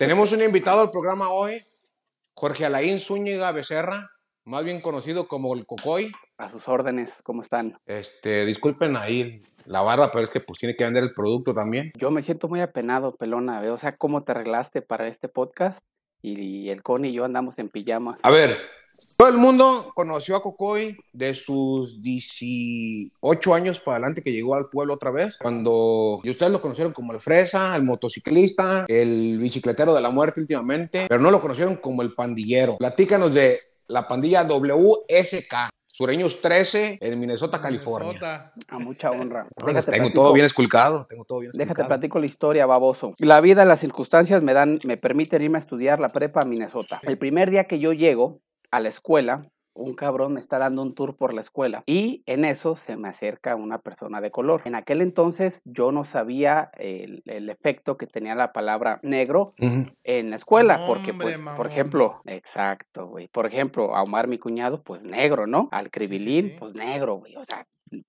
Tenemos un invitado al programa hoy, Jorge Alain Zúñiga Becerra, más bien conocido como el Cocoy. A sus órdenes, ¿cómo están? Este, disculpen ahí la barba, pero es que pues tiene que vender el producto también. Yo me siento muy apenado, pelona. O sea, ¿cómo te arreglaste para este podcast? Y el Connie y yo andamos en pijamas. A ver, todo el mundo conoció a Cocoy de sus 18 años para adelante que llegó al pueblo otra vez, cuando y ustedes lo conocieron como el fresa, el motociclista, el bicicletero de la muerte últimamente, pero no lo conocieron como el pandillero. Platícanos de la pandilla WSK. Sureños 13 en Minnesota, California. A mucha honra. tengo todo bien esculcado. Tengo todo bien Déjate platico la historia, baboso. La vida, las circunstancias me dan, me permiten irme a estudiar la prepa a Minnesota. El primer día que yo llego a la escuela, un cabrón me está dando un tour por la escuela y en eso se me acerca una persona de color. En aquel entonces yo no sabía el, efecto que tenía la palabra negro en la escuela, porque pues, por ejemplo, exacto, güey, por ejemplo, a Omar mi cuñado, pues negro, ¿no? Al Cribilín, pues negro, güey, o sea,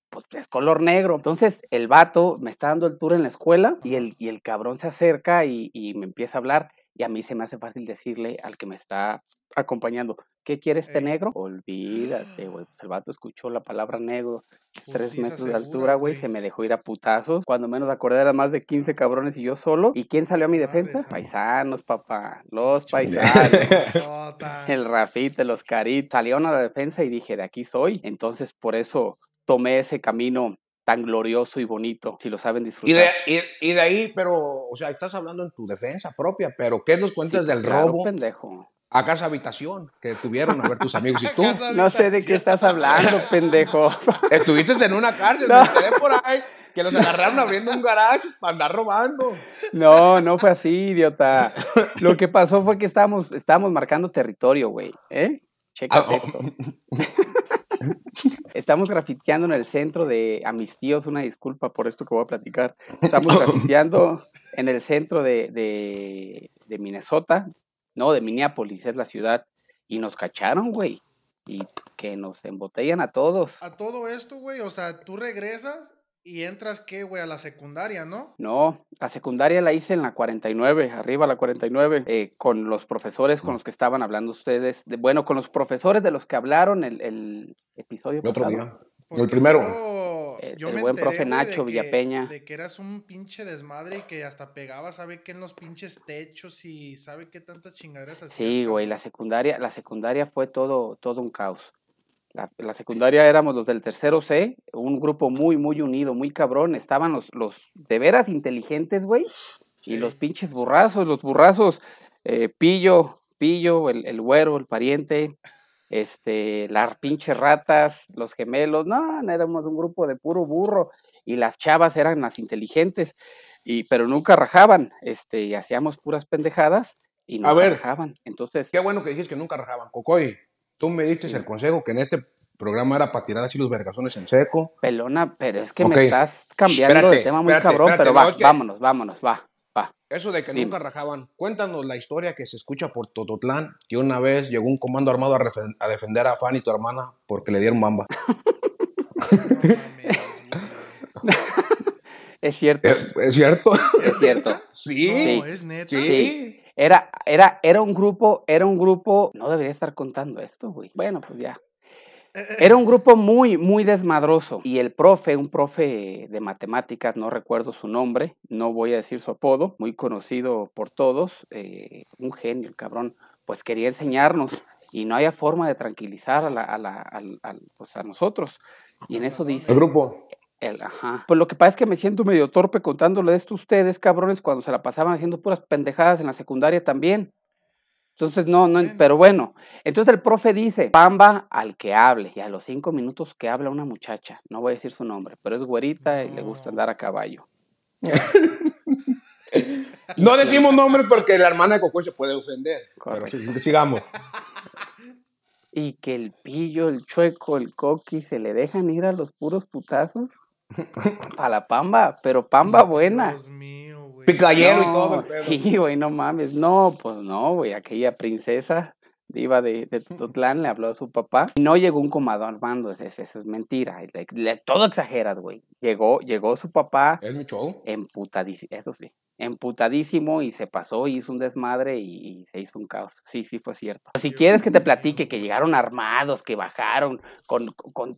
pues es color negro. Entonces el vato me está dando el tour en la escuela y el, y el cabrón se acerca y, y me empieza a hablar y a mí se me hace fácil decirle al que me está acompañando, ¿qué quiere este negro? Olvídate, güey. Pues el vato escuchó la palabra negro, tres metros de altura, güey, se me dejó ir a putazos. Cuando menos acordé eran más de 15 cabrones y yo solo. ¿Y quién salió a mi defensa? Paisanos, papá, los paisanos. el Rafita, los Carit, salieron a la defensa y dije, de aquí soy. Entonces, por eso tomé ese camino tan glorioso y bonito, si lo saben disfrutar. Y de, y, de ahí, pero, o sea, estás hablando en tu defensa propia, pero ¿qué nos cuentas del robo? pendejo. A casa habitación, que tuvieron a ver tus amigos y tú. no sé de qué estás hablando, pendejo. Estuviste en una cárcel, me quedé por ahí, que los agarraron abriendo un garage para andar robando. No, no fue así, idiota. Lo que pasó fue que estábamos, estábamos marcando territorio, güey, ¿eh? Checa ah, esto. Estamos grafiteando en el centro de, a mis tíos, una disculpa por esto que voy a platicar. Estamos grafiteando en el centro de, de, Minnesota, no, de Minneapolis, es la ciudad, y nos cacharon, güey. Y que nos embotellan a todos. A todo esto, güey, o sea, tú regresas ¿Y entras qué, güey? A la secundaria, ¿no? No, la secundaria la hice en la 49, arriba la 49, eh, con los profesores con los que estaban hablando ustedes. De, bueno, con los profesores de los que hablaron el, el episodio el otro día. el primero. el, buen profe Nacho Villapeña. De que eras un pinche desmadre y que hasta pegaba, sabe qué en los pinches techos y sabe qué tantas chingaderas hacías. Sí, güey, la secundaria, la secundaria fue todo, todo un caos. La, la, secundaria éramos los del tercero C, un grupo muy, muy unido, muy cabrón. Estaban los, los de veras inteligentes, güey. Y los pinches burrazos, los burrazos, eh, Pillo, Pillo, el, el güero, el pariente, este, las pinches ratas, los gemelos. No, no, éramos un grupo de puro burro. Y las chavas eran las inteligentes, y, pero nunca rajaban. Este, y hacíamos puras pendejadas y no rajaban. Entonces. Qué bueno que dijiste que nunca rajaban. Cocoy. Tú me diste el consejo que en este programa era para tirar así los vergazones en seco. Pelona, pero es que me estás cambiando de tema muy cabrón, pero va, vámonos, vámonos, va, va. Eso de que nunca rajaban, cuéntanos la historia que se escucha por Tototlán, que una vez llegó un comando armado a, defender a Fanny, tu hermana, porque le dieron bamba. es cierto. ¿Es, cierto? Es cierto. sí. es neta. sí. Era, era, era un grupo, era un grupo, no debería estar contando esto, güey. Bueno, pues ya. Era un grupo muy, muy desmadroso. Y el profe, un profe de matemáticas, no recuerdo su nombre, no voy a decir su apodo, muy conocido por todos, eh, un genio, el cabrón, pues quería enseñarnos y no había forma de tranquilizar a, la, a, la, pues a nosotros. Y en eso dice... El grupo. Pues lo que pasa es que me siento medio torpe contándole esto a ustedes, cabrones, cuando se la pasaban haciendo puras pendejadas en la secundaria también. Entonces, no, no, pero bueno. Entonces el profe dice, pamba al que hable. Y a los cinco minutos que habla una muchacha, no voy a decir su nombre, pero es güerita y le gusta andar a caballo. no decimos nombres porque la hermana de Coco se puede ofender. Pero sigamos. Y que el pillo, el chueco, el coqui se le dejan ir a los puros putazos. A la pamba, pero pamba buena. Dios mío, güey. Picayero y todo. Sí, güey, no mames. No, pues no, güey. Aquella princesa diva de, de Totlán le habló a su papá y no llegó un comado armando. Eso, es mentira. todo exageras, güey. Llegó, llegó su papá. ¿Es mi show? Emputadísimo. Eso sí. emputadísimo y se pasó y hizo un desmadre y, se hizo un caos. Sí, sí, fue cierto. Si quieres que te platique que llegaron armados, que bajaron con, con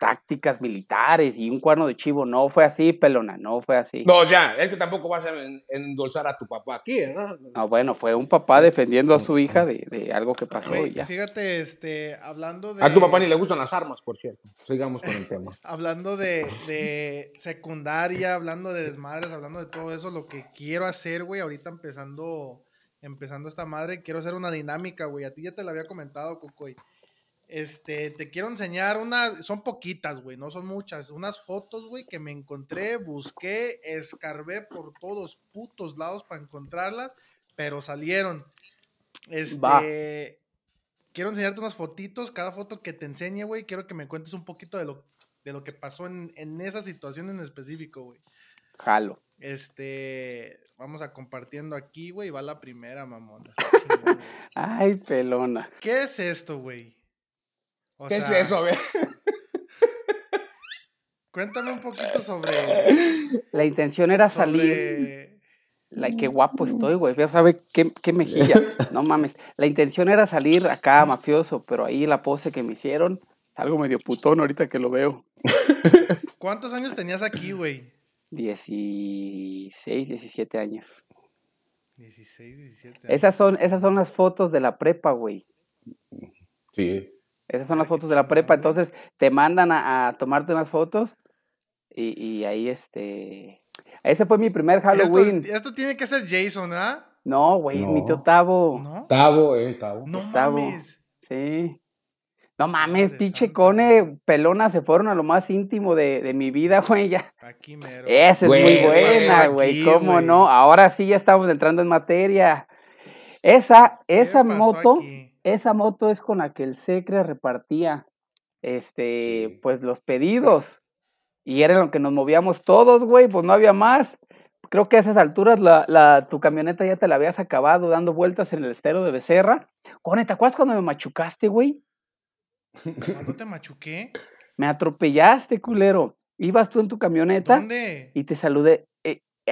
tácticas militares y un cuerno de chivo. No fue así, pelona, no fue así. No, sea, es que tampoco vas a endulzar a tu papá aquí, ¿no? No, bueno, fue un papá defendiendo a su hija de, algo que pasó y ya. Fíjate, este, hablando de... A tu papá ni le gustan las armas, por cierto. Sigamos con el tema. hablando de, de secundaria, hablando de desmadres, hablando de todo eso, lo que quiero hacer, güey, ahorita empezando, empezando esta madre, quiero hacer una dinámica, güey. A ti ya te la había comentado, Cocoy. Este, te quiero enseñar unas, son poquitas, güey, no son muchas, unas fotos, güey, que me encontré, busqué, escarbé por todos putos lados para encontrarlas, pero salieron. Este, quiero enseñarte unas fotitos, cada foto que te enseñe, güey, quiero que me cuentes un poquito de lo, de lo que pasó en, en esa situación en específico, güey. Jalo. Este, vamos a compartiendo aquí, güey, va la primera, mamón. Ay, pelona. ¿Qué es esto, güey? ¿Qué es eso? A ver. Cuéntame un poquito sobre. La intención era salir. La, qué guapo estoy, güey. Ya sabe qué, qué mejilla. No mames. La intención era salir acá mafioso, pero ahí la pose que me hicieron, algo medio putón ahorita que lo veo. ¿Cuántos años tenías aquí, güey? 16, 17 años. 16, 17 años. Esas son, esas son las fotos de la prepa, güey. Sí. Esas son las fotos de la prepa. Entonces te mandan a, tomarte unas fotos y, ahí este. Ese fue mi primer Halloween. Esto, tiene que ser Jason, ¿ah? No, güey, es mi tío Tavo. ¿No? Tavo, eh, Tavo. No mames. Sí. No mames, pinche Cone, pelona, se fueron a lo más íntimo de, mi vida, güey, ya. Aquí mero. Esa es muy buena, güey, ¿cómo no? Ahora sí ya estamos entrando en materia. Esa, esa moto, esa moto es con la que el Secre repartía este, pues los pedidos. Y era lo que nos movíamos todos, güey, pues no había más. Creo que a esas alturas la, la, tu camioneta ya te la habías acabado dando vueltas en el estero de Becerra. Cone, ¿te acuerdas cuando me machucaste, güey? ¿Cuándo te machuqué? Me atropellaste, culero. Ibas tú en tu camioneta. ¿Dónde? Y te saludé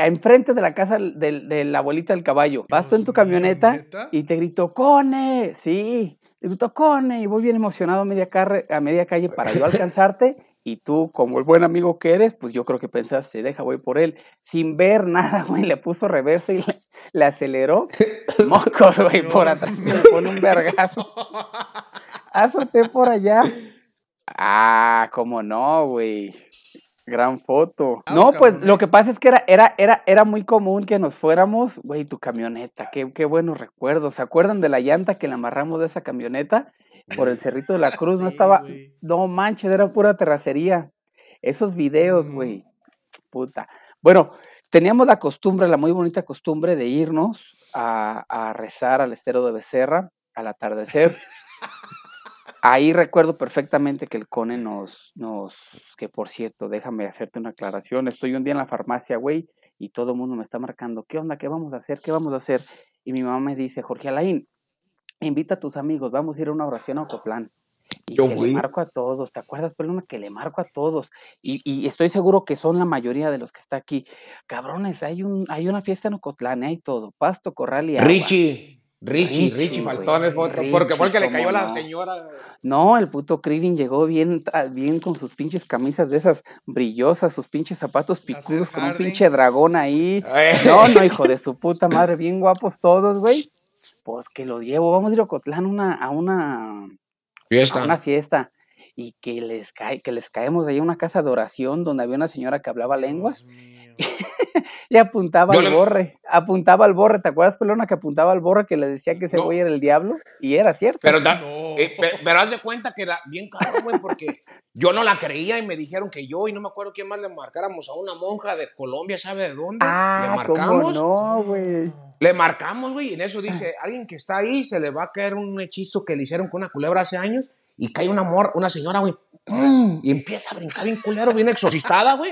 enfrente de la casa de, la abuelita del caballo. Vas tú en tu camioneta y te gritó, Cone, sí, te gritó Cone, y voy bien emocionado a media, a media calle para yo alcanzarte. Y tú, como el buen amigo que eres, pues yo creo que pensaste, deja, voy por él. Sin ver nada, güey, le puso reversa y le, aceleró. Moco, güey, por atrás. Me pone un vergazo. Azoté por allá. Ah, cómo no, güey. Gran foto. Ah, no, pues lo que pasa es que era, era, era, era muy común que nos fuéramos, güey, tu camioneta, qué, qué buenos recuerdos. ¿Se acuerdan de la llanta que le amarramos de esa camioneta por el Cerrito de la Cruz? no estaba, no manches, era pura terracería. Esos videos, güey, puta. Bueno, teníamos la costumbre, la muy bonita costumbre de irnos a, a rezar al estero de Becerra al atardecer. Ahí recuerdo perfectamente que el Cone nos, nos, que por cierto, déjame hacerte una aclaración, estoy un día en la farmacia, güey, y todo el mundo me está marcando, ¿qué onda? ¿Qué vamos a hacer? ¿Qué vamos a hacer? Y mi mamá me dice, Jorge Alain, invita a tus amigos, vamos a ir a una oración a Ocotlán. Y Yo que le marco a todos, ¿te acuerdas, Pelona? Que le marco a todos. Y, y, estoy seguro que son la mayoría de los que está aquí. Cabrones, hay un, hay una fiesta en Ocotlán, ¿eh? hay todo, pasto, corral y agua. Richie. Richie, Richie, foto, porque fue el que le cayó a la señora. No, el puto Krivin llegó bien, ah, bien con sus pinches camisas de esas brillosas, sus pinches zapatos picudos, con un pinche dragón ahí. No, no, hijo de su puta madre, bien guapos todos, güey. Pues que lo llevo, vamos a ir a Cotlán una, a una fiesta. A una fiesta. Y que les cae, que les caemos ahí a una casa de oración donde había una señora que hablaba lenguas. y apuntaba al borre, apuntaba al borre, ¿te acuerdas, Pelona, que apuntaba al borre que le decía que ese güey era el diablo? Y era cierto. Pero, eh, pero, haz de cuenta que era bien caro, güey, porque yo no la creía y me dijeron que yo, y no me acuerdo quién más le marcáramos a una monja de Colombia, ¿sabe de dónde? Ah, le marcamos. no, güey. Le marcamos, güey, y en eso dice, alguien que está ahí se le va a caer un hechizo que le hicieron con una culebra hace años, y cae una, amor, una señora, güey, y empieza a brincar bien culero, bien exorcistada, güey.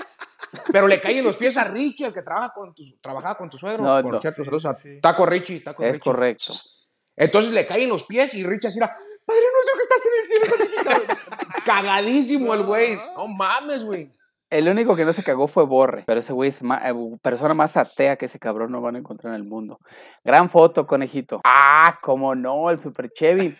Pero le caen los pies a Richie, el que trabaja con tu, trabajaba con tu suegro. No, por cierto, Taco Richie, Taco es correcto. Entonces le caen los pies y Richie así era, Padre nuestro que estás en el cielo. Cagadísimo el güey. No mames, güey. El único que no se cagó fue Borre, pero ese güey es ma- eh, persona más atea que ese cabrón no van a encontrar en el mundo. Gran foto, conejito. Ah, cómo no, el Super Chevy.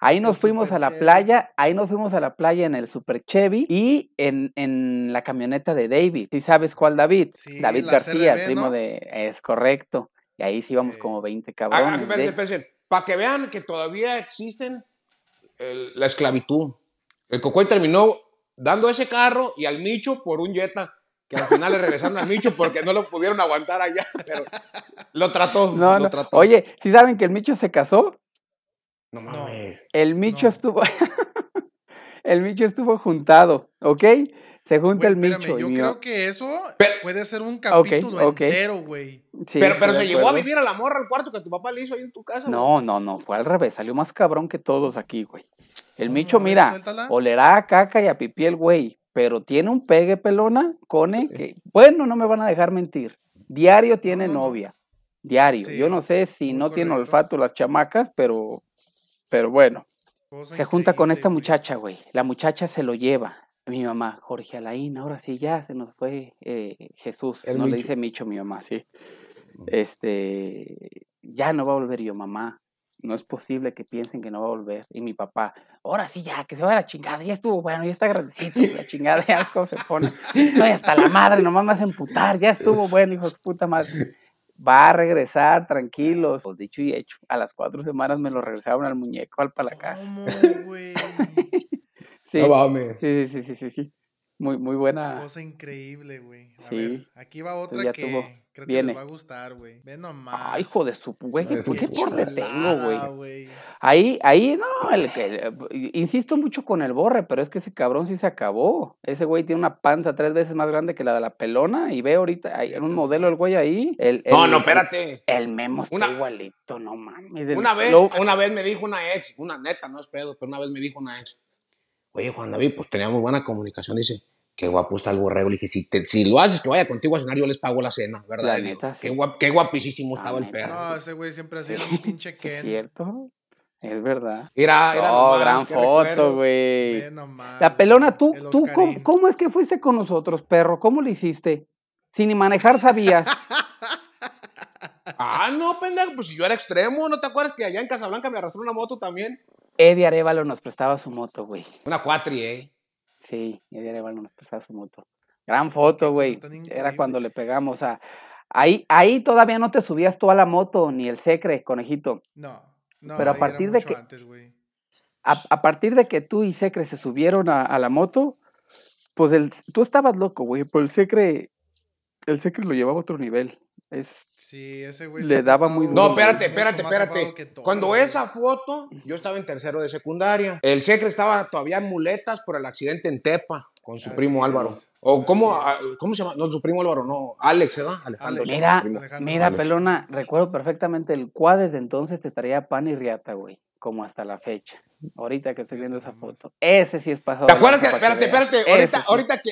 Ahí nos El fuimos a la Chevy. playa, ahí nos fuimos a la playa en el Super Chevy y en, en la camioneta de David. ¿Sí sabes cuál David? Sí, David García, el CRB, primo ¿no? de... Es correcto. Y ahí sí íbamos Sí. como 20 Ah, cabrones. de- espérense. Para que vean que todavía existen el- la esclavitud. El Cocoy terminó dando ese carro y al Micho por un Jetta. Que al final le regresaron al Micho porque no lo pudieron aguantar allá. Pero lo trató. No, lo no. trató. Oye, ¿sí saben que el Micho se casó? No mames. El Micho No. estuvo. el Micho estuvo juntado, ¿ok? Se junta Güey, el espérame, Micho. yo creo que eso Pero- puede ser un capítulo ok. entero, güey. Sí, pero pero se de llevó a acuerdo. vivir a la morra al cuarto que tu papá le hizo ahí en tu casa. No, no, no, fue al revés. Salió más cabrón que todos aquí, güey. El. Micho, mira, suéltala. olerá a caca y a pipí el güey, pero tiene un pegue pelona, cone, que, bueno, no me van a dejar mentir. Diario tiene no, no. novia. Diario. Sí, Yo no sé si no tiene olfato las chamacas, pero, pero bueno. Cosa Se junta con esta muchacha, güey. La muchacha se lo lleva. Mi mamá, Jorge Alain, ahora sí ya se nos fue eh, Jesús. El no le dice Micho mi mamá, sí. Este, ya no va a volver yo, mamá. No es posible que piensen que no va a volver. Y mi papá, ahora sí ya, que se vaya a la chingada. Ya estuvo bueno, ya está grandecito. La chingada, ya es como se pone. No, y hasta la madre, nomás me hacen putar. Ya estuvo bueno, hijo de puta madre. Va a regresar, tranquilos. Pues dicho y hecho. A las cuatro semanas me lo regresaron al muñeco, al para la casa. ¿Cómo, güey? Sí. No. Sí, sí, sí, sí, sí. Muy, muy buena. Cosa increíble, güey. A Sí. ver, aquí va otra ya que tuvo. creo que Viene. les va a gustar, güey. Ve nomás. Ay, hijo de su güey, ¿por qué por tengo, güey? Ahí, ahí, no, el que, insisto mucho con el borre, pero es que ese cabrón sí se acabó. Ese güey tiene una panza tres veces más grande que la de la pelona y ve ahorita, hay un modelo el güey ahí. El, No, el- no, espérate. El memo está Una- igualito, no mames. el- Una vez, lo- una vez me dijo una ex, una neta, no es pedo, pero una vez me dijo una ex, oye Juan David, pues teníamos buena comunicación, dice, qué guapo está el borrego. Le dije, si, te- si lo haces que vaya contigo a cenar, yo les pago la cena, ¿verdad? La qué, sí. guap- qué guapísimo La estaba el perro. No, ese güey siempre ha sido un pinche ¿Es Ken. cierto? Es verdad. Era, era No, nomás, gran foto, güey. La pelona, tú, tú, ¿cómo, cómo es que fuiste con nosotros, perro? ¿Cómo lo hiciste? Si ni manejar sabías. Ah, no, pendejo, pues si yo era extremo, ¿no te acuerdas que allá en Casablanca me arrastró una moto también? Eddie Arevalo nos prestaba su moto, güey. Una cuatri, ¿eh? Sí, Eddie Arevalo nos prestaba su moto. Gran foto, güey. Era cuando le pegamos a... Ahí, ahí todavía no te subías tú a la moto, ni el secre, conejito. No, no. Pero a ahí era partir de mucho que- antes, güey. A, a partir de que tú y secre se subieron a, a la moto, pues el, tú estabas loco, güey, pero el secre, el secre lo llevaba a otro nivel. Es, Sí, ese güey. Le daba muy portado No, espérate, espérate, espérate. todo, Cuando esa foto, yo estaba en tercero de secundaria. El secre estaba todavía en muletas por el accidente en Tepa con su Así primo es. Álvaro. O cómo, ah, ¿cómo se llama? No, su primo Álvaro, no. Alex, ¿verdad? Alejandro. Alex. Mira. Alejandro mira, Alex. pelona, recuerdo perfectamente el cuá desde entonces te traía pan y riata, güey, como hasta la fecha. Ahorita que estoy viendo esa foto. Ese sí es pasado. ¿Te de acuerdas que, espérate, espérate, ahorita, sí. ahorita que,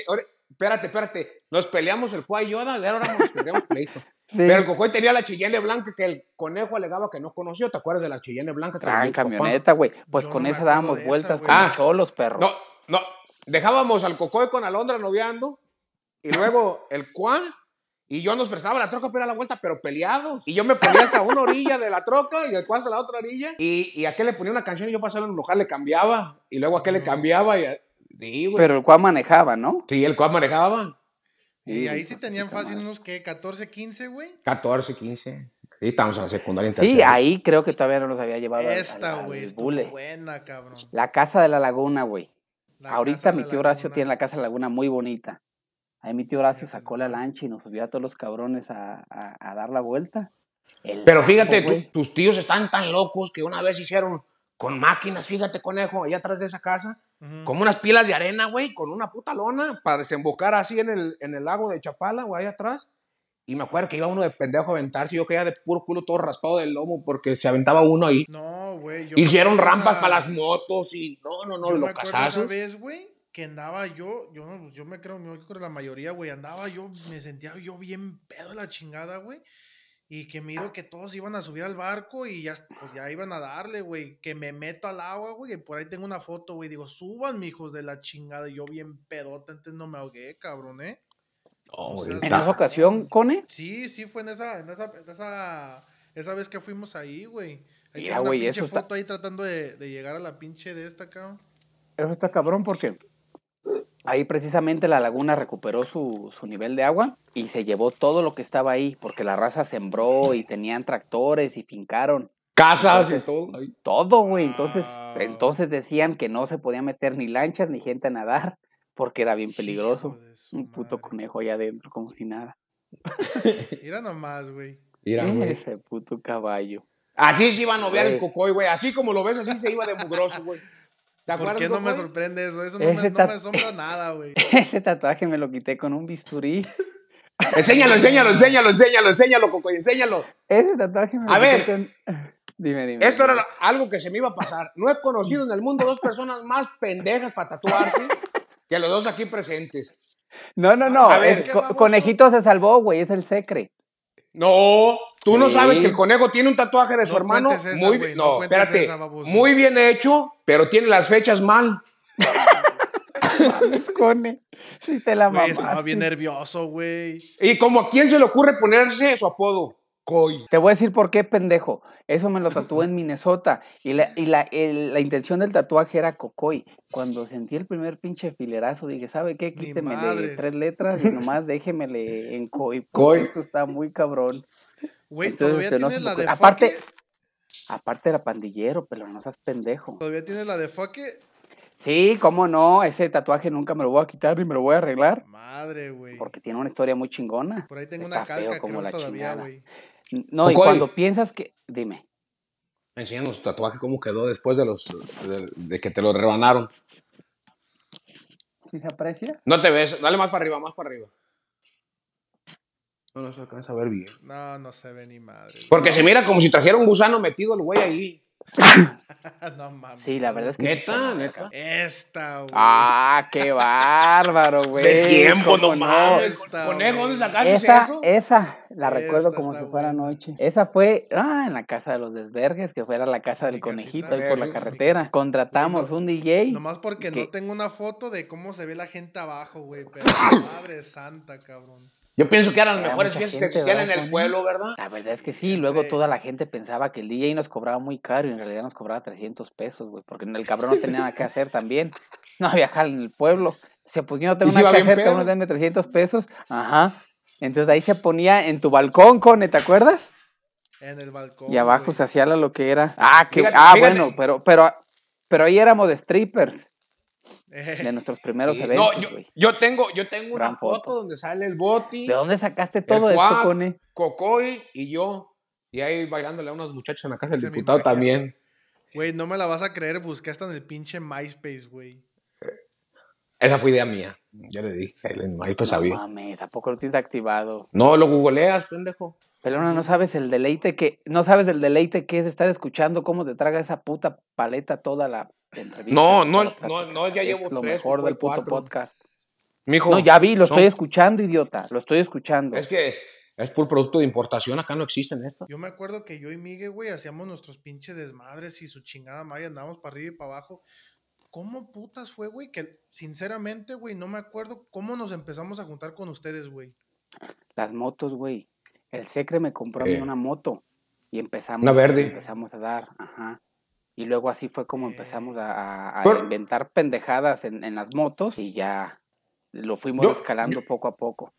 espérate, espérate, nos peleamos el Cuá y Yoda, de ahora nos peleamos pleito. Sí, Pero el Cocoy tenía la Cheyenne blanca que el conejo alegaba que no conoció. ¿Te acuerdas de la Cheyenne blanca? que tu papá? camioneta, güey. Pues Yo con no esa dábamos vueltas como Ah, cholos, perro. No, no, dejábamos al Cocoy con Alondra noviando y luego el Cuá y yo nos prestaba la troca para ir a la vuelta, pero peleados. Y yo me ponía hasta una orilla de la troca y el Cuá hasta la otra orilla. Y, y aquel le ponía una canción y yo pasaba en un local, le cambiaba. Y luego aquel le cambiaba y... Sí, güey. Pero el cuá manejaba, ¿no? Sí, el Cuá manejaba. Y ahí sí tenían fácil madre. unos, ¿qué? 14, 15, güey. 14, 15. Sí, estábamos en la secundaria en Sí, ahí creo que todavía no los había llevado Esta, güey, buena, cabrón. La casa de la laguna, güey. La Ahorita mi tío Horacio laguna. tiene la casa de la laguna muy bonita. Ahí mi tío Horacio sacó la lancha y nos subió a todos los cabrones a, a- a dar la vuelta. El Pero lago, fíjate, tu- tus tíos están tan locos que una vez hicieron con máquinas, fíjate, conejo, allá atrás de esa casa, como unas pilas de arena, güey, con una puta lona para desembocar así en el, en el lago de Chapala, güey, allá atrás. Y me acuerdo que iba uno de pendejo a aventarse, y yo caía de puro culo todo raspado del lomo porque se aventaba uno ahí. No, güey. yo Hicieron me rampas esa- para las motos y no, no, no, yo me acuerdo esa casazos. vez, güey, que andaba yo, yo, pues, yo me creo, yo creo que la mayoría, güey, andaba yo, me sentía yo bien pedo la chingada, güey. Y que miro que todos iban a subir al barco y ya, pues ya iban a darle, güey. Que me meto al agua, güey. Y por ahí tengo una foto, güey. Digo, suban, hijos de la chingada. Y yo bien pedota, antes no me ahogué, cabrón, ¿eh? No, O sea, ¿En esa ocasión, Cone? Sí, sí, fue en esa, en esa, en esa, esa vez que fuimos ahí, güey. Ahí Mira, tengo una güey, pinche eso está- foto ahí tratando de, de llegar a la pinche de esta, cabrón. Eso está cabrón porque ahí precisamente la laguna recuperó su, su nivel de agua y se llevó todo lo que estaba ahí, porque la raza sembró y tenían tractores y fincaron Casas y todo. ahí. todo, güey. Entonces, Wow. entonces decían que no se podía meter ni lanchas ni gente a nadar porque era bien peligroso. Un puto madre. conejo allá adentro, como si nada. Mira nomás, güey. Mira, güey. Ese puto caballo. Así se iba a noviar el Güey. cocoy, güey. Así como lo ves, así se iba de mugroso, güey. ¿Te ¿Por acuerdas, qué no me sorprende eso? Eso no, me, no tat- me asombra nada, güey. Ese tatuaje me lo quité con un bisturí. Enséñalo, enséñalo, enséñalo, enséñalo, enséñalo, Cocoy, enséñalo. Ese tatuaje me lo A quité ver. con... Dime, dime. Esto dime. era lo- algo que se me iba a pasar. No he conocido en el mundo dos personas más pendejas para tatuarse que los dos aquí presentes. No, no, no. A ver, es- se salvó, güey. Es el secre. No, tú no sabes que el conejo tiene un tatuaje de su No hermano esa, muy bien. no No, espérate. esa, muy bien hecho, pero tiene las fechas mal. Cone. Sí te la mamaste. estaba bien nervioso, güey. Y como a quién se le ocurre ponerse su apodo, Coy. Te voy a decir por qué, pendejo. Eso me lo tatué en Minnesota. Y la, y la, el- la intención del tatuaje era Cocoy. Cuando sentí el primer pinche filerazo, dije, ¿sabe qué? Quítemele tres letras y nomás déjemele en Coy. Coy. Esto está muy cabrón. Güey, Entonces, todavía no la de. Aparte-. Aparte era pandillero, pero no seas pendejo. Todavía tienes la de Foque. Sí, cómo no. Ese tatuaje nunca me lo voy a quitar ni me lo voy a arreglar. Madre, güey. Porque tiene una historia muy chingona. Por ahí tengo Está una calca feo como la todavía, güey. No, y cuando piensas que. Dime. Enséñanos tu tatuaje, cómo quedó después de los de, de que te lo rebanaron. ¿Sí se aprecia? No te ves, dale más para arriba, más para arriba. No, no se alcanza a ver bien. No, no se ve ni madre. Porque se mira como si trajera un gusano metido el güey ahí. no mames. Sí, la verdad es que. Neta. Esta, güey. Ah, qué bárbaro, güey. De tiempo, ¿Cómo no mames. Esta, Conejo, ¿dónde sacaste Esa, eso? esa, la recuerdo Esta como si fuera buena. anoche. Esa fue, ah, en la casa de los desvergues, que fuera la casa del Mi conejito casita. ahí por la carretera. Contratamos un DJ. Nomás porque que- no tengo una foto de cómo se ve la gente abajo, güey. Pero madre santa, cabrón. Yo pienso que eran las Era mejores fiestas que existían en ¿verdad, el pueblo, ¿verdad? La verdad es que sí, luego toda la gente pensaba que el DJ nos cobraba muy caro y en realidad nos cobraba 300 pesos, güey, porque el cabrón no tenía nada que hacer también. No había jal en el pueblo. Se pues yo no tengo ¿Y si nada que hacer, pedo? cabrón, denme 300 pesos. Ajá. Entonces ahí se ponía en tu balcón, Cone, ¿te acuerdas? En el balcón. Y abajo güey. se hacía la- lo que era. Ah, que, Fíjate, ah fíjate. bueno, pero, pero, pero ahí éramos de strippers, de nuestros primeros Sí. eventos, No, yo, yo tengo, yo tengo una foto, foto. donde sale el boti, ¿De dónde sacaste el todo esto, Juan, Cone? Cocoy y yo. Y ahí bailándole a unos muchachos en la casa del diputado también. Güey, no me la vas a creer. Busqué hasta en el pinche MySpace, güey. Esa fue idea mía. Ya le dije, ahí pues No sabía. mames, ¿a poco lo tienes activado? No, lo googleas, pendejo. Pelona, no sabes el deleite que, no sabes el deleite que es estar escuchando cómo te traga esa puta paleta toda la. No, no, no, no, ya Es llevo lo tres, mejor del puto cuatro. podcast. Mijo, No, ya vi, lo son- estoy escuchando, idiota, lo estoy escuchando. Es que es por producto de importación, acá no existen esto. Yo me acuerdo que yo y Miguel, güey, hacíamos nuestros pinches desmadres y su chingada maya, andábamos para arriba y para abajo. ¿Cómo putas fue, güey? Que sinceramente, güey, no me acuerdo cómo nos empezamos a juntar con ustedes, güey. Las motos, güey. El Secre me compró a mí Eh. una moto y empezamos, Una verde. empezamos a dar, ajá. Y luego así fue como empezamos a, a- Pero- inventar pendejadas en, en las motos y ya lo fuimos Yo- escalando poco a poco.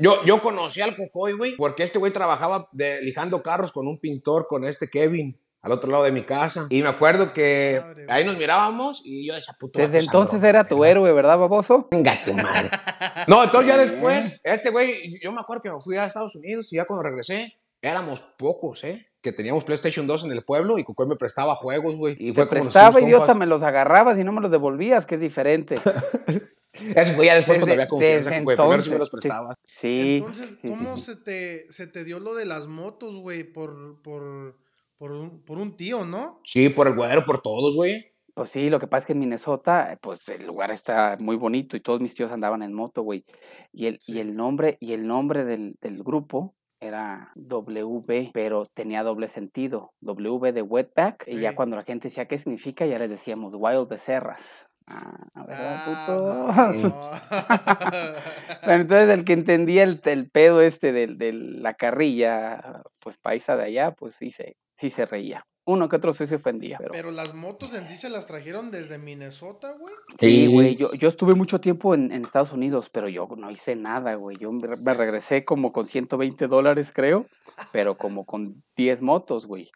Yo, yo conocí al Cocoy, güey, porque este güey trabajaba de, lijando carros con un pintor, con este Kevin, al otro lado de mi casa. Y me acuerdo que Madre, ahí nos mirábamos y yo decía, puto. Desde entonces era tu héroe, ¿verdad, baboso? Venga tu madre. No, entonces ya después, este güey, yo me acuerdo que me fui a Estados Unidos y ya cuando regresé, éramos pocos, ¿eh? Que teníamos PlayStation 2 en el pueblo y Cocoy me prestaba juegos, güey. Y Te fue como nos prestaba, idiota, compas. me los agarrabas y no me los devolvías, que es diferente. Eso fue ya después cuando Desde- había confianza, Cocoy. Primero sí me los entonces, sí. prestaba. Sí. Entonces, ¿cómo sí. Se, te, se te dio lo de las motos, güey? Por, por, por, un, por un tío, ¿no? Sí, por el güero, por todos, güey. Pues sí, lo que pasa es que en Minnesota, pues el lugar está muy bonito y todos mis tíos andaban en moto, güey. Y el, Sí. y el nombre, y el nombre del, del grupo era W, pero tenía doble sentido. W de wetback, y ya cuando la gente decía qué significa, ya les decíamos wild becerras. Ah, ¿verdad, Ah, puto? no. Bueno, entonces el que entendía el, el pedo este de, de la carrilla, pues paisa de allá, pues sí se, sí se reía. Uno que otro sí se ofendía. Pero... Pero las motos en sí se las trajeron desde Minnesota, güey. Sí, Sí. güey, yo, yo estuve mucho tiempo en, en Estados Unidos, pero yo no hice nada, güey. Yo me me regresé como con 120 dólares, creo, pero como con 10 motos, güey.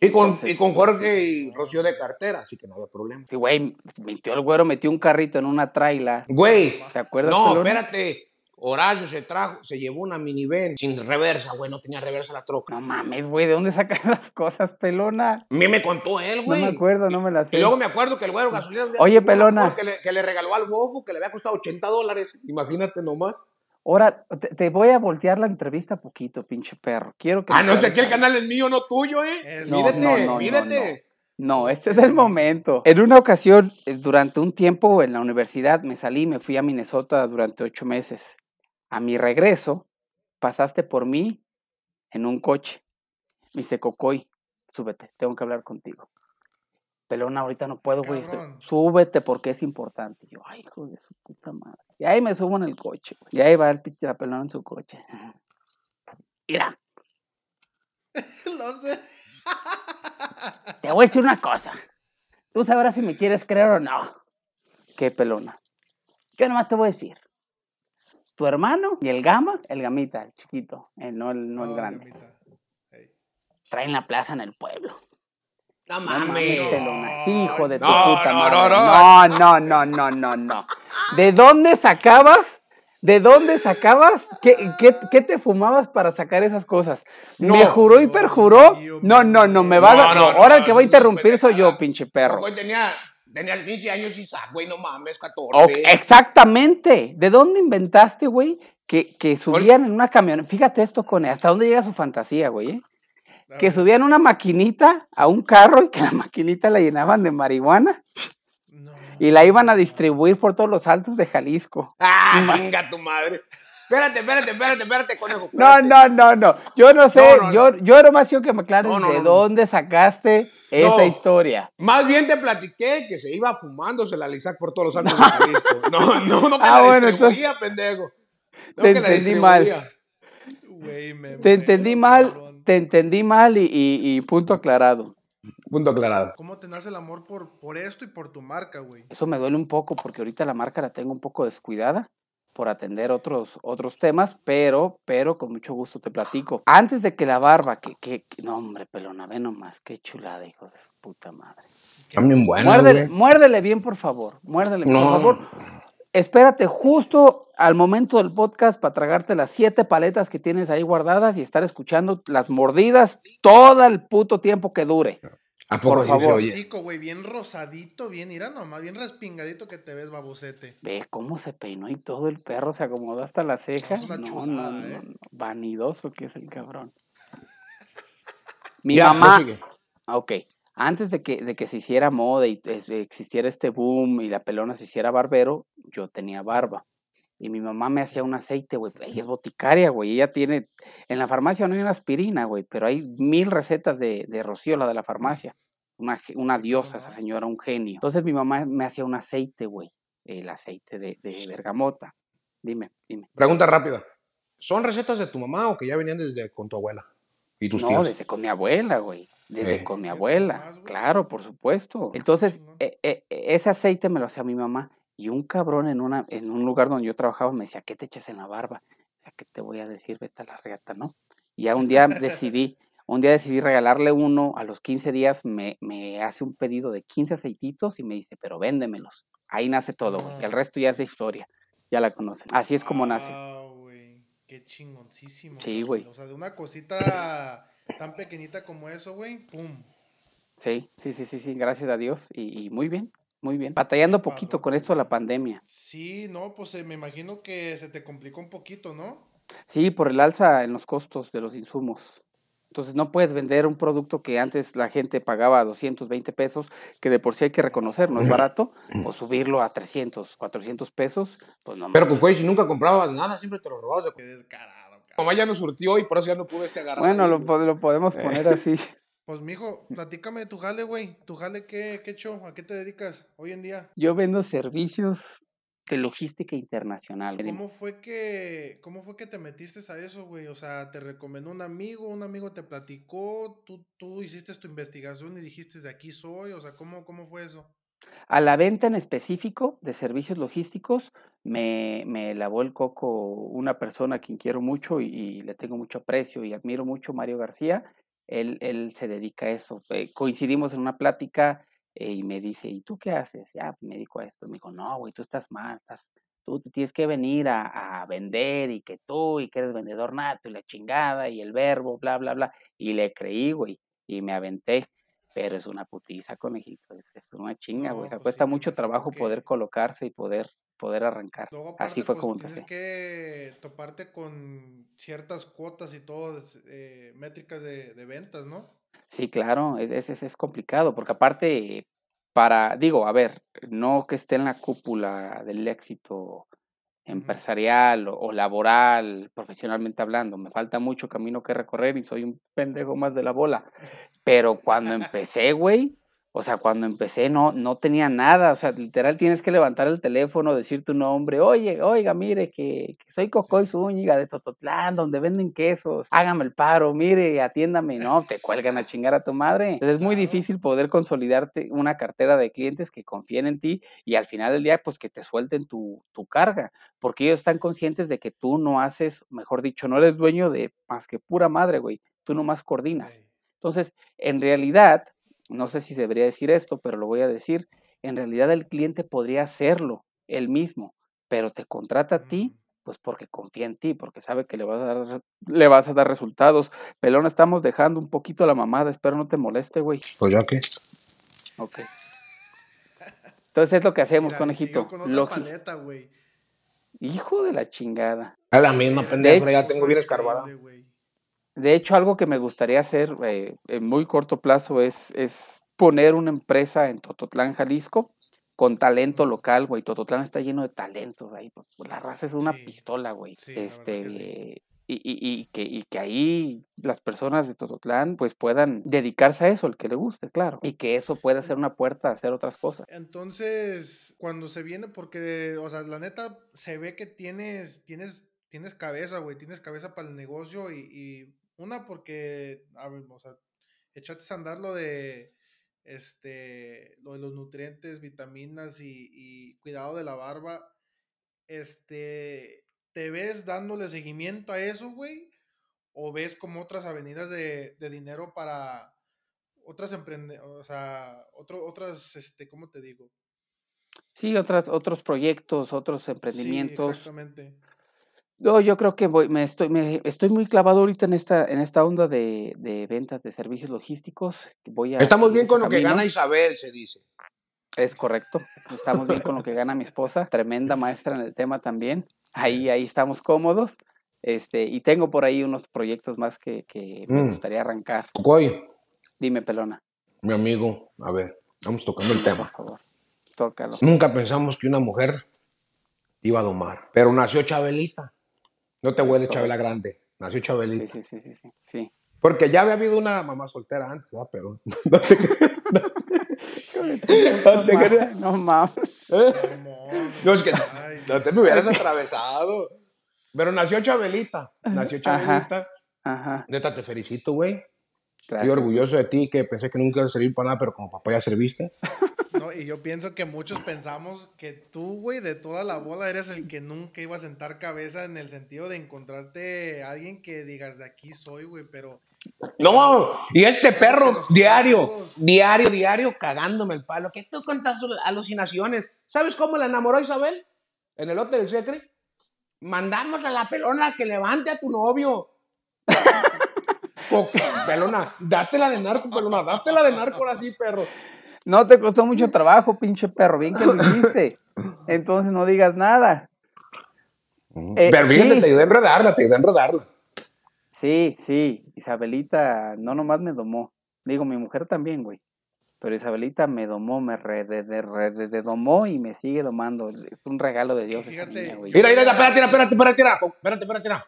Y con, Entonces, y con Jorge y Rocío de cartera, así que no había problema. Sí, güey, metió el güero, metió un carrito en una traila. Güey, ¿Te acuerdas? no, pelón? espérate. Horacio se trajo, se llevó una minivan sin reversa, güey, no tenía reversa la troca. No mames, güey, ¿de dónde sacan las cosas, pelona? A mí me contó él, No güey. me acuerdo, no me la sé. Y luego me acuerdo que el güero gasolina Oye, pelona. Que le, que le regaló al Gofo que le había costado 80 dólares. Imagínate nomás. Ahora, te, te voy a voltear la entrevista poquito, pinche perro. Quiero que Ah, no, es que aquí el canal es mío, no tuyo, ¿eh? Es- No, mídete, no, no, no, mídete. No, este es el momento. En una ocasión, eh, durante un tiempo en la universidad, me salí, me fui a Minnesota durante ocho meses. A mi regreso, pasaste por mí en un coche. Me dice, Cocoy, súbete, tengo que hablar contigo. Pelona, ahorita no puedo, güey. Súbete porque es importante. Yo, ay, hijo de su puta madre. Y ahí me subo en el coche, güey. Y ahí va el pinche la pelona en su coche. Mira, Los de- Te voy a decir una cosa. Tú sabrás si me quieres creer o no. Qué pelona. Yo nomás te voy a decir. Tu hermano y el gama, el gamita, el chiquito, el, no el, no el No, grande, traen la plaza en el pueblo. No No mames. Sí, hijo de tu No, puta no, madre. no, No, no, no, no, no, no. ¿De dónde sacabas? ¿De dónde sacabas? ¿Qué, qué, qué te fumabas para sacar esas cosas? No. ¿Me juró y No, perjuró? No, no, no, me va a No, no, Ahora no, el que va a interrumpir soy yo, pinche perro. Güey, tenía, tenía 15 años y sac, güey, no mames, 14. Ok, exactamente. ¿De dónde inventaste, güey? Que, que subían en una camioneta. Fíjate esto, con hasta dónde llega su fantasía, güey. eh? Que subían una maquinita a un carro y que la maquinita la llenaban de marihuana no. y la iban a distribuir por todos los altos de Jalisco. Ah, venga tu madre. Espérate, espérate, espérate, espérate, conejo. No, espérate. no, no, no. Yo no sé, No, no, yo, yo nomás quiero que me aclares No, no, de dónde sacaste esa historia. Más bien te platiqué que se iba fumándose la Lisac por todos los altos de Jalisco. No, no, no Ah, la bueno, pendejo. No Te entendí mal. Güey, me Te entendí mal, cabrón. te entendí mal y, y- y punto aclarado. Punto aclarado. ¿Cómo te nace el amor por, por esto y por tu marca, güey? Eso me duele un poco porque ahorita la marca la tengo un poco descuidada por atender otros, otros temas, pero, pero con mucho gusto te platico. Antes de que la barba, que, que, que- no hombre, pelona, ve nomás, qué chulada, hijo de su puta madre. También bueno. muérdele, muérdele bien, por favor, muérdele, No. por favor. Espérate justo al momento del podcast para tragarte las siete paletas que tienes ahí guardadas y estar escuchando las mordidas todo el puto tiempo que dure. ¿A poco por sí se favor. oye? Hocico, güey, bien rosadito, bien, mira nomás, bien respingadito que te ves, babocete. Ve cómo se peinó y todo el perro se acomodó hasta la ceja. Es una No, chulada, no, no, ¿eh? no. Vanidoso que es el cabrón. Mi Ya, mamá, prosigue. ah, ok, antes de que, de que se hiciera moda y es- existiera este boom y la pelona se hiciera barbero, yo tenía barba. Y mi mamá me hacía un aceite, güey. Ella es boticaria, güey. Ella tiene. En la farmacia no hay una aspirina, güey, pero hay mil recetas de, de Rocío, la de la farmacia. Una, diosa, esa señora, un genio. Entonces mi mamá me hacía un aceite, güey. El aceite de, de bergamota. Dime, dime. Pregunta rápida. ¿Son recetas de tu mamá o que ya venían desde con tu abuela? Y tus No, tíos. desde con mi abuela, güey. Desde Eh. con mi abuela. Claro, por supuesto. Entonces, chingón. eh, eh, ese aceite me lo hacía mi mamá. Y un cabrón en, una, en un lugar donde yo trabajaba me decía, ¿qué te echas en la barba? "Ya, ¿Qué te voy a decir? Vete a la reata, ¿no? Y ya un día decidí, un día decidí regalarle uno. A los 15 días me, me hace un pedido de 15 aceititos y me dice, pero véndemelos. Ahí nace todo, güey. El resto ya es de historia. Ya la conocen. Así es como nace. Ah, güey. Qué chingoncísimo. Sí, güey. O sea, de una cosita tan pequeñita como eso, güey, pum. Sí, sí, sí, sí, sí, gracias a Dios. Y, y muy bien, muy bien. Batallando poquito con esto de la pandemia. Sí, no, pues eh, me imagino que se te complicó un poquito, ¿no? Sí, por el alza en los costos de los insumos. Entonces no puedes vender un producto que antes la gente pagaba 220 pesos, que de por sí hay que reconocer, no es barato, o subirlo a 300, 400 pesos, pues no. Pero pues, güey, si nunca comprabas nada, siempre te lo robabas. de- Qué descarado, Mamá ya nos surtió y por eso ya no pude este agarrar. Bueno, lo, lo podemos poner así. Pues, mijo, platícame de tu jale, güey. ¿Tu jale qué, qué show? ¿A qué te dedicas hoy en día? Yo vendo servicios de logística internacional. ¿Cómo fue que, cómo fue que te metiste a eso, güey? O sea, ¿te recomendó un amigo? ¿Un amigo te platicó? ¿Tú, tú hiciste tu investigación y dijiste de aquí soy? O sea, ¿cómo, cómo fue eso? A la venta en específico de servicios logísticos me, me lavó el coco una persona a quien quiero mucho y, y le tengo mucho aprecio y admiro mucho, Mario García. Él, él se dedica a eso. Eh, coincidimos en una plática eh, y me dice, ¿y tú qué haces? Ya, me dedico a esto. Me dijo, no, güey, tú estás mal, estás, tú te tienes que venir a, a vender y que tú y que eres vendedor nato y la chingada y el verbo, bla, bla, bla. Y le creí, güey, y me aventé. Pero es una putiza, conejito. Es, es una chinga, güey. No, pues cuesta mucho trabajo que- poder colocarse y poder, poder arrancar. Luego, Así fue pues, como tienes empecé. que toparte con ciertas cuotas y todo, eh, métricas de, de ventas, ¿no? Sí, claro, es, es, es- es complicado, porque aparte, para, digo, a ver, no que esté en la cúpula del éxito empresarial o, o laboral, profesionalmente hablando, me falta mucho camino que recorrer y soy un pendejo más de la bola, pero cuando empecé, güey, o sea, cuando empecé no, no tenía nada, o sea, literal tienes que levantar el teléfono, decir tu nombre, oye, oiga, mire, que, que soy Cocoy Zúñiga de Tototlán, donde venden quesos, hágame el paro, mire, atiéndame, no, te cuelgan a chingar a tu madre. Entonces es muy difícil poder consolidarte una cartera de clientes que confíen en ti y al final del día, pues que te suelten tu, tu carga, porque ellos están conscientes de que tú no haces, mejor dicho, no eres dueño de más que pura madre, güey, tú nomás coordinas. Entonces, en realidad, no sé si debería decir esto, pero lo voy a decir, en realidad el cliente podría hacerlo él mismo, pero te contrata a ti, Mm. pues porque confía en ti, porque sabe que le vas a dar, le vas a dar resultados. Pelón, estamos dejando un poquito la mamada, espero no te moleste, güey. Pues ya que. Ok. Entonces es lo que hacemos, Mira, conejito. con otra paleta. Hijo de la chingada. Es la misma pendeja, de ya tengo bien escarbada. De hecho, algo que me gustaría hacer eh, en muy corto plazo es, es poner una empresa en Tototlán, Jalisco, con talento local, güey. Tototlán está lleno de talentos ahí. pues, la raza es una Sí, pistola, güey. sí, este, que sí. y, y- y que, y que ahí las personas de Tototlán pues puedan dedicarse a eso, el que le guste, claro. Y que eso pueda ser una puerta a hacer otras cosas. Entonces, cuando se viene, porque, o sea, la neta, se ve que tienes, tienes, tienes cabeza, güey, tienes cabeza para el negocio y, y una porque, a ver, o sea, echaste a andar lo de, este, lo de los nutrientes, vitaminas y, y cuidado de la barba, este, ¿te ves dándole seguimiento a eso, güey? ¿O ves como otras avenidas de, de dinero para otras emprende, o sea, otro, otras, este, ¿cómo te digo? Sí, otras, otros proyectos, otros Sí, emprendimientos. exactamente. No, yo creo que voy, me estoy, me, estoy muy clavado ahorita en esta, en esta onda de, de ventas de servicios logísticos. Voy a Estamos bien con lo que gana Isabel, se dice. Es correcto. Estamos bien con lo que gana mi esposa. Tremenda maestra en el tema también. Ahí, ahí estamos cómodos. Este, y tengo por ahí unos proyectos más que, que me Mm. gustaría arrancar. Cocoy, Dime, pelona, mi amigo, a ver, vamos tocando el por tema. favor. Tócalo. Nunca pensamos que una mujer iba a domar, pero nació Chabelita. No te huele. Chabela grande, nació Chabelita. sí, sí, sí, sí. sí. Porque ya había habido una mamá soltera antes, ¿verdad? Pero no te No, no te no mames. No, es que no te me hubieras atravesado. Pero nació Chabelita, nació. Chabelita. Ajá. Neta, te felicito, güey. Estoy orgulloso de ti, que pensé que nunca ibas a servir para nada, pero como papá ya serviste. No, y yo pienso que muchos pensamos que tú, güey, de toda la bola eres el que nunca iba a sentar cabeza en el sentido de encontrarte a alguien que digas de aquí soy, güey, pero No, y este perro que diario, diario, diario cagándome el palo. ¿Qué tú con tus alucinaciones? ¿Sabes cómo la enamoró Isabel? En el hotel del Secre. Mandamos a la pelona que levante a tu novio. Pelona, dátela de narco, pelona, dátela de narco ahora sí, perro. No te costó mucho trabajo, pinche perro. Bien que lo hiciste. Entonces no digas nada. Eh, Pero fíjate, sí. te ayudé a enredarla, te ayudé a enredarla. Sí, sí. Isabelita no nomás me domó. Digo, mi mujer también, güey. Pero Isabelita me domó, me redomó y me sigue domando. Es un regalo de Dios esa niña, güey. Mira, mira, mira, espérate, espérate, espérate, espérate, espérate, espérate.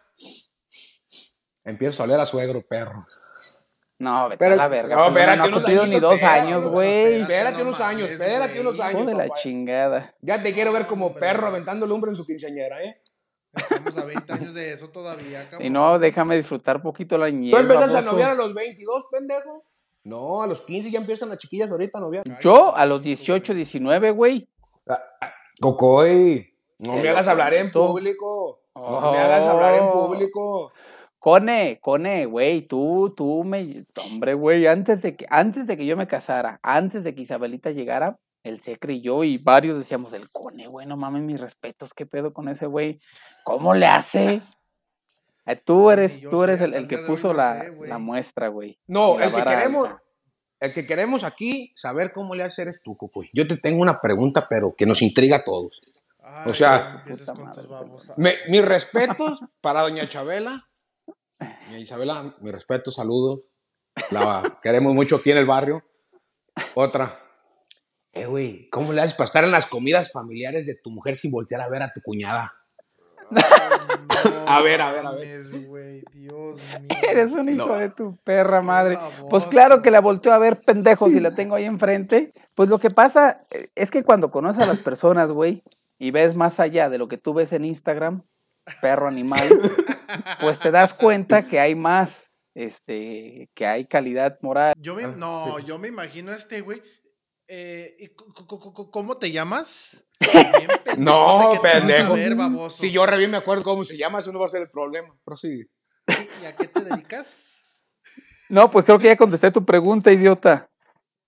Empieza a oler a suegro, perro. No, vete Pero- a la verga. no, pues, espérate, no ha unos cumplido ni dos años, güey. Espérate no unos años, espérate unos años. Hijo de la papá. chingada. Ya te quiero ver como No, perro aventando lumbre en su quinceañera, ¿eh? Estamos a 20 años de eso todavía, cabrón. Y no, déjame disfrutar poquito la niñez. ¿Tú empezaste a noviar a los 22, pendejo? No, a los 15 ya empiezan las chiquillas ahorita a noviar. Yo a los 18, 19, güey. Ah, ah, Cocoy, no me hagas hablar en público. No me hagas hablar en público. Cone, Cone, güey, tú, tú me, hombre, güey, antes de que, antes de que yo me casara, antes de que Isabelita llegara, el Secre y yo y varios decíamos, el Cone, güey, no mames, mis respetos, qué pedo con ese güey, ¿cómo le hace? Eh, Tú eres, yo tú eres el, que puso no la, sé, la muestra, güey. No, el que queremos, alta. el que queremos aquí saber cómo le haces eres tú, Cocoy. Yo te tengo una pregunta, pero que nos intriga a todos. Ay, o sea- madre. Me- mis respetos para doña Chabela. Doña Isabela, mis respetos, saludos. La queremos mucho aquí en el barrio. Otra. Eh, güey, ¿cómo le haces para estar en las comidas familiares de tu mujer sin voltear a ver a tu cuñada? Ay, no A ver, a ver, a ver. Dios mío. Eres un hijo No. de tu perra madre. Pues claro que la volteo a ver, pendejo, si la tengo ahí enfrente. Pues lo que pasa eh, es que cuando conoces a las personas, güey, y ves más allá de lo que tú ves en Instagram, perro animal, pues te das cuenta que hay más, este, que hay calidad moral. Yo me, Ah, no, yo me imagino a este güey. Eh, ¿y cu- cu- cu- cu- ¿Cómo te llamas? No, pendejo. ver. Si yo re bien me acuerdo cómo se llama, eso no va a ser el problema. Prosigue. ¿Y a qué te dedicas? No, pues creo que ya contesté tu pregunta, idiota.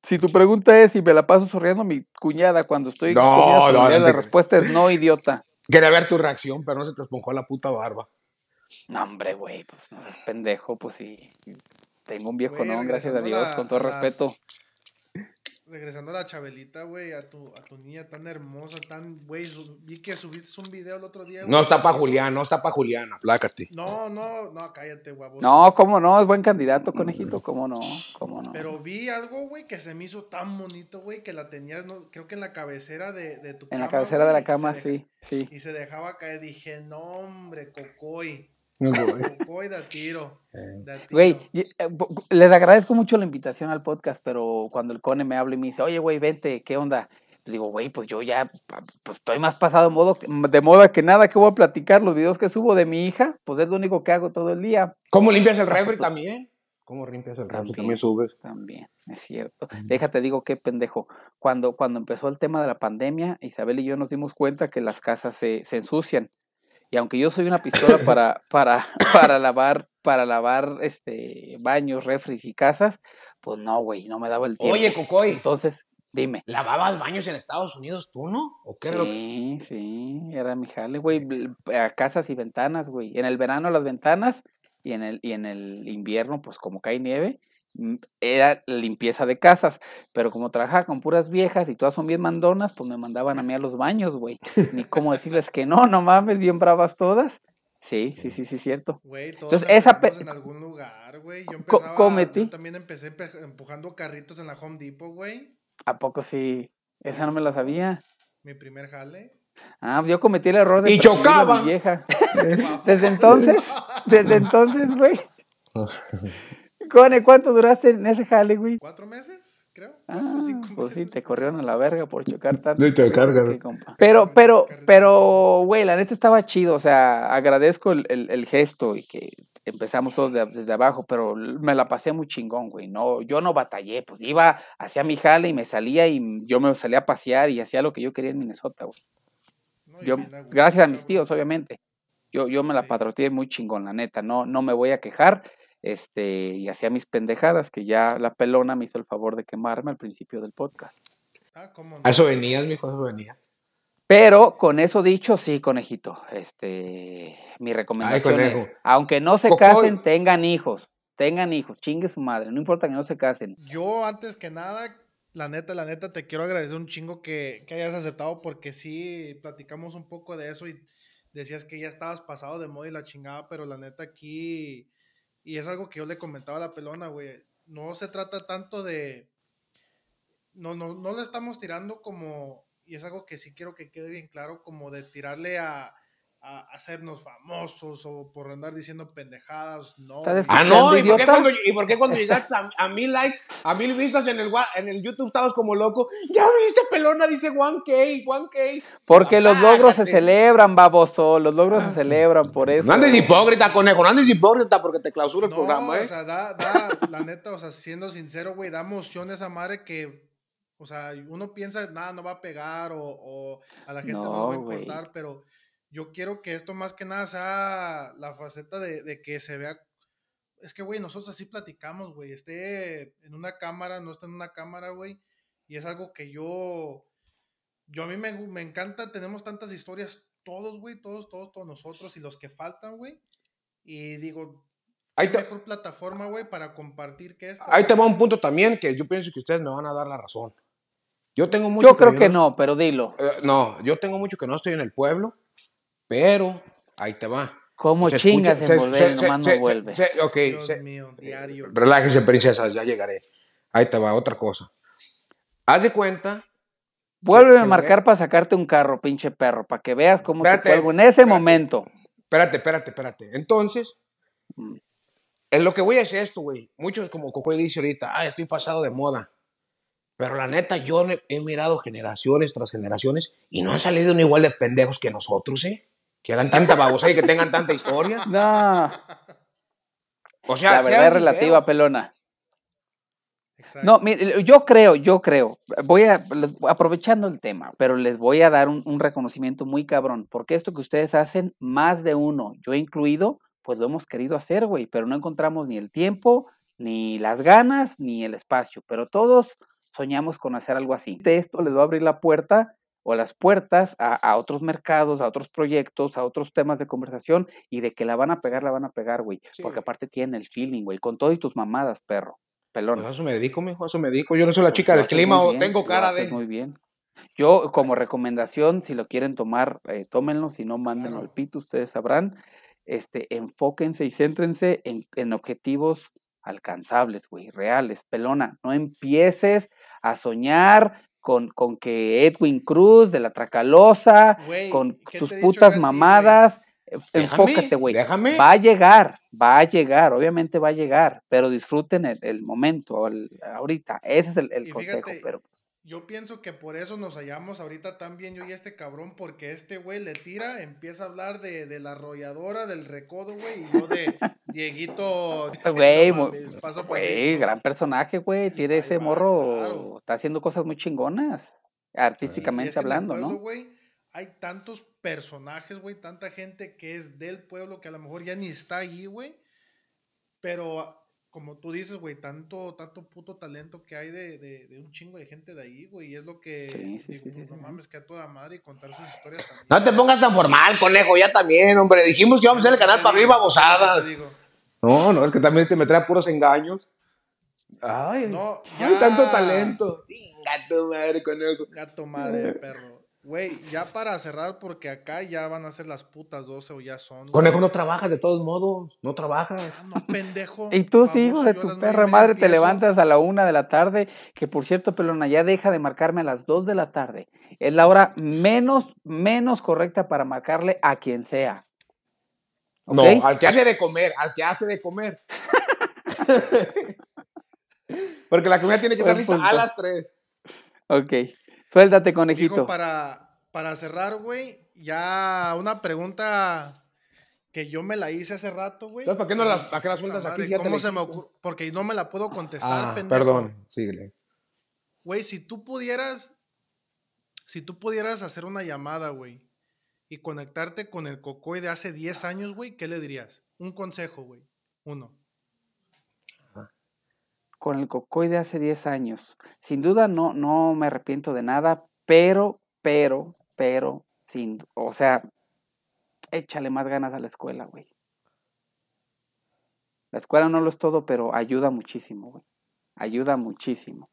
Si tu pregunta es si me la paso sonriendo a mi cuñada cuando estoy No, con no la respuesta es no, idiota. Quería ver tu reacción, pero no se te esponjó la puta barba. No, hombre, güey, pues no seas pendejo, pues sí. Tengo un viejo no, gracias a Dios, con todo las- respeto. Regresando a la Chabelita, güey, a tu, a tu niña tan hermosa, tan, güey, vi que subiste un video el otro día. No está para Julián, no está para Julián, aplácate. No, no, no, cállate, guapo. No, cómo no, es buen candidato, conejito, cómo no, cómo no. Pero vi algo, güey, que se me hizo tan bonito, güey, que la tenías, no, creo que en la cabecera de, de tu en la cama, cabecera de la cama, deja- sí, sí. Y se dejaba caer, dije, no, hombre, cocoy, No, da tiro. da tiro". Güey, eh, les agradezco mucho la invitación al podcast, pero cuando el Cone me habla y me dice, oye, güey, vente, ¿qué onda? Pues digo, güey, pues yo ya pues estoy más pasado de, modo, de moda que nada que voy a platicar. Los videos que subo de mi hija, pues es lo único que hago todo el día. ¿Cómo limpias el refri también? ¿Cómo limpias el refri? También. También subes. También, es cierto. Déjate, digo, qué pendejo. Cuando, cuando empezó el tema de la pandemia, Isabel y yo nos dimos cuenta que las casas se, se ensucian. Y aunque yo soy una pistola para, para, para lavar, para lavar este baños, refris y casas, pues no, güey, no me daba el tiempo. Oye, Cocoy, Entonces, dime. ¿lavabas baños en Estados Unidos tú, no? ¿O qué era lo Sí, sí, era mi jale, güey. A casas y ventanas, güey. En el verano las ventanas y en el, y en el invierno, pues como cae nieve, mm, era limpieza de casas. Pero como trabajaba con puras viejas y todas son bien mandonas, pues me mandaban a mí a los baños, güey. Ni cómo decirles que no, no mames, bien bravas todas. Sí, sí, sí, sí, cierto. Güey, todos Entonces, esa en algún lugar, güey. Yo empezaba, yo también empecé empe- empujando carritos en la Home Depot, güey. ¿A poco sí? Esa no me la sabía. Mi primer jale. Ah, pues yo cometí el error de Y presumir a mi chocaban. vieja. Desde entonces, desde entonces, güey. Cone, ¿cuánto duraste en ese jale, güey? ¿Cuatro meses? Creo. Ah, Cuatro, cinco pues sí, te corrieron a la verga por chocar tanto. Sí, te compa. Pero, pero, pero, güey, la neta estaba chido, o sea, agradezco el, el- el gesto y que empezamos todos de- desde abajo, pero me la pasé muy chingón, güey, no, yo no batallé, pues iba, hacía mi jale y me salía y yo me salía a pasear y hacía lo que yo quería en Minnesota, güey. Yo, gracias a mis tíos, obviamente. Yo, yo me la Sí. patrocié muy chingón, la neta. No, no me voy a quejar. Este, y hacía mis pendejadas, que ya la pelona me hizo el favor de quemarme al principio del podcast. Ah, ¿cómo no? A eso venías, mijo, a eso venías. Pero con eso dicho, sí, conejito. Este, mi recomendación es, aunque no se Cocoy. casen, tengan hijos. Tengan hijos, chingue su madre, no importa que no se casen. Yo, antes que nada, la neta, la neta, te quiero agradecer un chingo que, que hayas aceptado porque sí, platicamos un poco de eso y decías que ya estabas pasado de moda y la chingada, pero la neta aquí, y es algo que yo le comentaba a la pelona, güey, no se trata tanto de, no, no, no le estamos tirando como, y es algo que sí quiero que quede bien claro, como de tirarle a a hacernos famosos o por andar diciendo pendejadas. No. ¿Estás güey. Ah, no, ¿y por, qué cuando, ¿y por qué cuando llegaste a, a mil likes, a mil vistas en el, en el YouTube estabas como loco? Ya viste, pelona, dice 1K, 1K. Porque los logros se celebran, baboso. Los logros se celebran, por eso. No andes hipócrita, conejo, no andes hipócrita porque te clausura el No, programa, ¿eh? o sea, da, da, la neta, o sea, siendo sincero, güey, da emoción esa madre que, o sea, uno piensa, nada, no va a pegar o, o a la gente no, No, va a importar, pero yo quiero que esto más que nada sea la faceta de, de que se vea. Es que, güey, nosotros así platicamos, güey, esté en una cámara, no esté en una cámara, güey, y es algo que yo, yo a mí me, me encanta, tenemos tantas historias, todos, güey, todos, todos, todos nosotros y los que faltan, güey, y digo, Ahí ¿Qué te, mejor plataforma, güey, para compartir que esta? ahí te va un punto también que yo pienso que ustedes me van a dar la razón. Yo tengo mucho Yo creo que no, pero dilo. Eh, no, yo tengo mucho que no estoy en el pueblo, pero ahí te va. ¿Cómo Se chingas escucha- en se- volver se- y nomás se- no vuelve? se- ok, Dios se- mío, diario. relájese, princesas, ya llegaré. Ahí te va, otra cosa. Haz de cuenta. Vuélveme que a marcar para sacarte un carro, pinche perro, para que veas cómo te Espérate, cuelgo en ese espérate. momento. Espérate, espérate, espérate. Entonces, Mm. en lo que voy a es esto, güey. Muchos, como Cocoy dice ahorita, ah, estoy pasado de moda. Pero la neta, yo he mirado generaciones tras generaciones y no han salido ni igual de pendejos que nosotros, ¿eh? Que hagan tanta babosa y que tengan tanta historia. No, O sea, la verdad es relativa, sinceros. pelona. Exacto. No, mire, yo creo, yo creo, voy a, aprovechando el tema, pero les voy a dar un, un reconocimiento muy cabrón, porque esto que ustedes hacen, más de uno, yo incluido, pues lo hemos querido hacer, güey, pero no encontramos ni el tiempo, ni las ganas, ni el espacio, pero todos soñamos con hacer algo así. De esto les va a abrir la puerta o las puertas a, a otros mercados, a otros proyectos, a otros temas de conversación, y de que la van a pegar, la van a pegar, güey, Sí. porque aparte tienen el feeling, güey, con todo y tus mamadas, perro, pelón. Pues a eso me dedico, mijo, a eso me dedico. Yo no soy la Pues chica del clima o tengo cara de. Muy bien. Yo, como recomendación, si lo quieren tomar, eh, tómenlo, si no, mándenlo al pito, ustedes sabrán. Este, enfóquense y céntrense en, en objetivos alcanzables, güey, reales. Pelona, no empieces a soñar con, con que Edwin Cruz de la Tracalosa, con ¿qué tus dicho putas mamadas. eh, Enfócate, güey. déjame. Va a llegar, va a llegar, obviamente va a llegar, pero disfruten el, el momento, el- ahorita. Ese es el, consejo, fíjate, pero Yo pienso que por eso nos hallamos ahorita tan bien yo y este cabrón, porque este güey le tira, empieza a hablar de, de la arrolladora, del recodo, güey, y yo de Dieguito. Güey, no gran personaje, güey. Tiene ese va, morro, claro. está haciendo cosas muy chingonas, artísticamente es que hablando, pueblo, ¿no? hay tantos personajes, güey, tanta gente que es del pueblo que a lo mejor ya ni está ahí, güey. Pero como tú dices, güey, tanto, tanto puto talento que hay de, de, de un chingo de gente de ahí, güey. Y es lo que Sí, sí, digo, sí, pues, no mames, que a toda madre y contar sus historias también. No te pongas tan formal, conejo, ya también, hombre. Dijimos que íbamos a hacer el canal para arriba, digo. No, no, es que también te me trae puros engaños. Ay, No, ay, ya. tanto talento. Tu madre, conejo. Gato madre, perro. Güey, ya para cerrar, porque acá ya van a ser las putas 12 o ya son. Conejo, no trabajas de todos modos. No trabajas. Ah, no, pendejo. Y tú sí, hijo de tu perra madre, te levantas a la una de la tarde, que por cierto, pelona, ya deja de marcarme a las dos de la tarde. Es la hora menos, menos correcta para marcarle a quien sea. No, al que hace de comer, al que hace de comer. Porque la comida tiene que estar lista a las 3. Ok. Suéltate, Dijo, conejito. para, para cerrar, güey, ya una pregunta que yo me la hice hace rato, güey. Entonces, ¿para qué no la- para qué la sueltas aquí madre, si ya ¿Cómo se me ocurre? Porque no me la puedo contestar, Ah, pendejo. perdón. Síguele. Güey, si tú pudieras, si tú pudieras hacer una llamada, güey, y conectarte con el Cocoy de hace 10 años, güey, ¿qué le dirías? Un consejo, güey. Uno. Con el Cocoy de hace 10 años. Sin duda no, no me arrepiento de nada, pero, pero, pero, sin, o sea, échale más ganas a la escuela, güey. La escuela no lo es todo, pero ayuda muchísimo, güey. Ayuda muchísimo.